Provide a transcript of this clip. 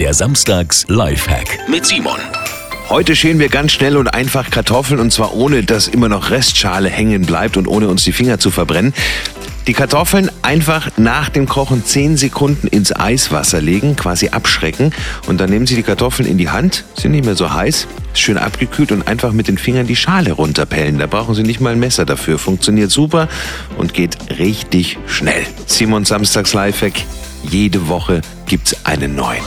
Der Samstags Lifehack mit Simon. Heute schälen wir ganz schnell und einfach Kartoffeln und zwar ohne, dass immer noch Restschale hängen bleibt und ohne uns die Finger zu verbrennen. Die Kartoffeln einfach nach dem Kochen 10 Sekunden ins Eiswasser legen, quasi abschrecken und dann nehmen Sie die Kartoffeln in die Hand, sind nicht mehr so heiß, schön abgekühlt und einfach mit den Fingern die Schale runterpellen. Da brauchen Sie nicht mal ein Messer dafür. Funktioniert super und geht richtig schnell. Simon Samstags Lifehack. Jede Woche gibt's einen neuen.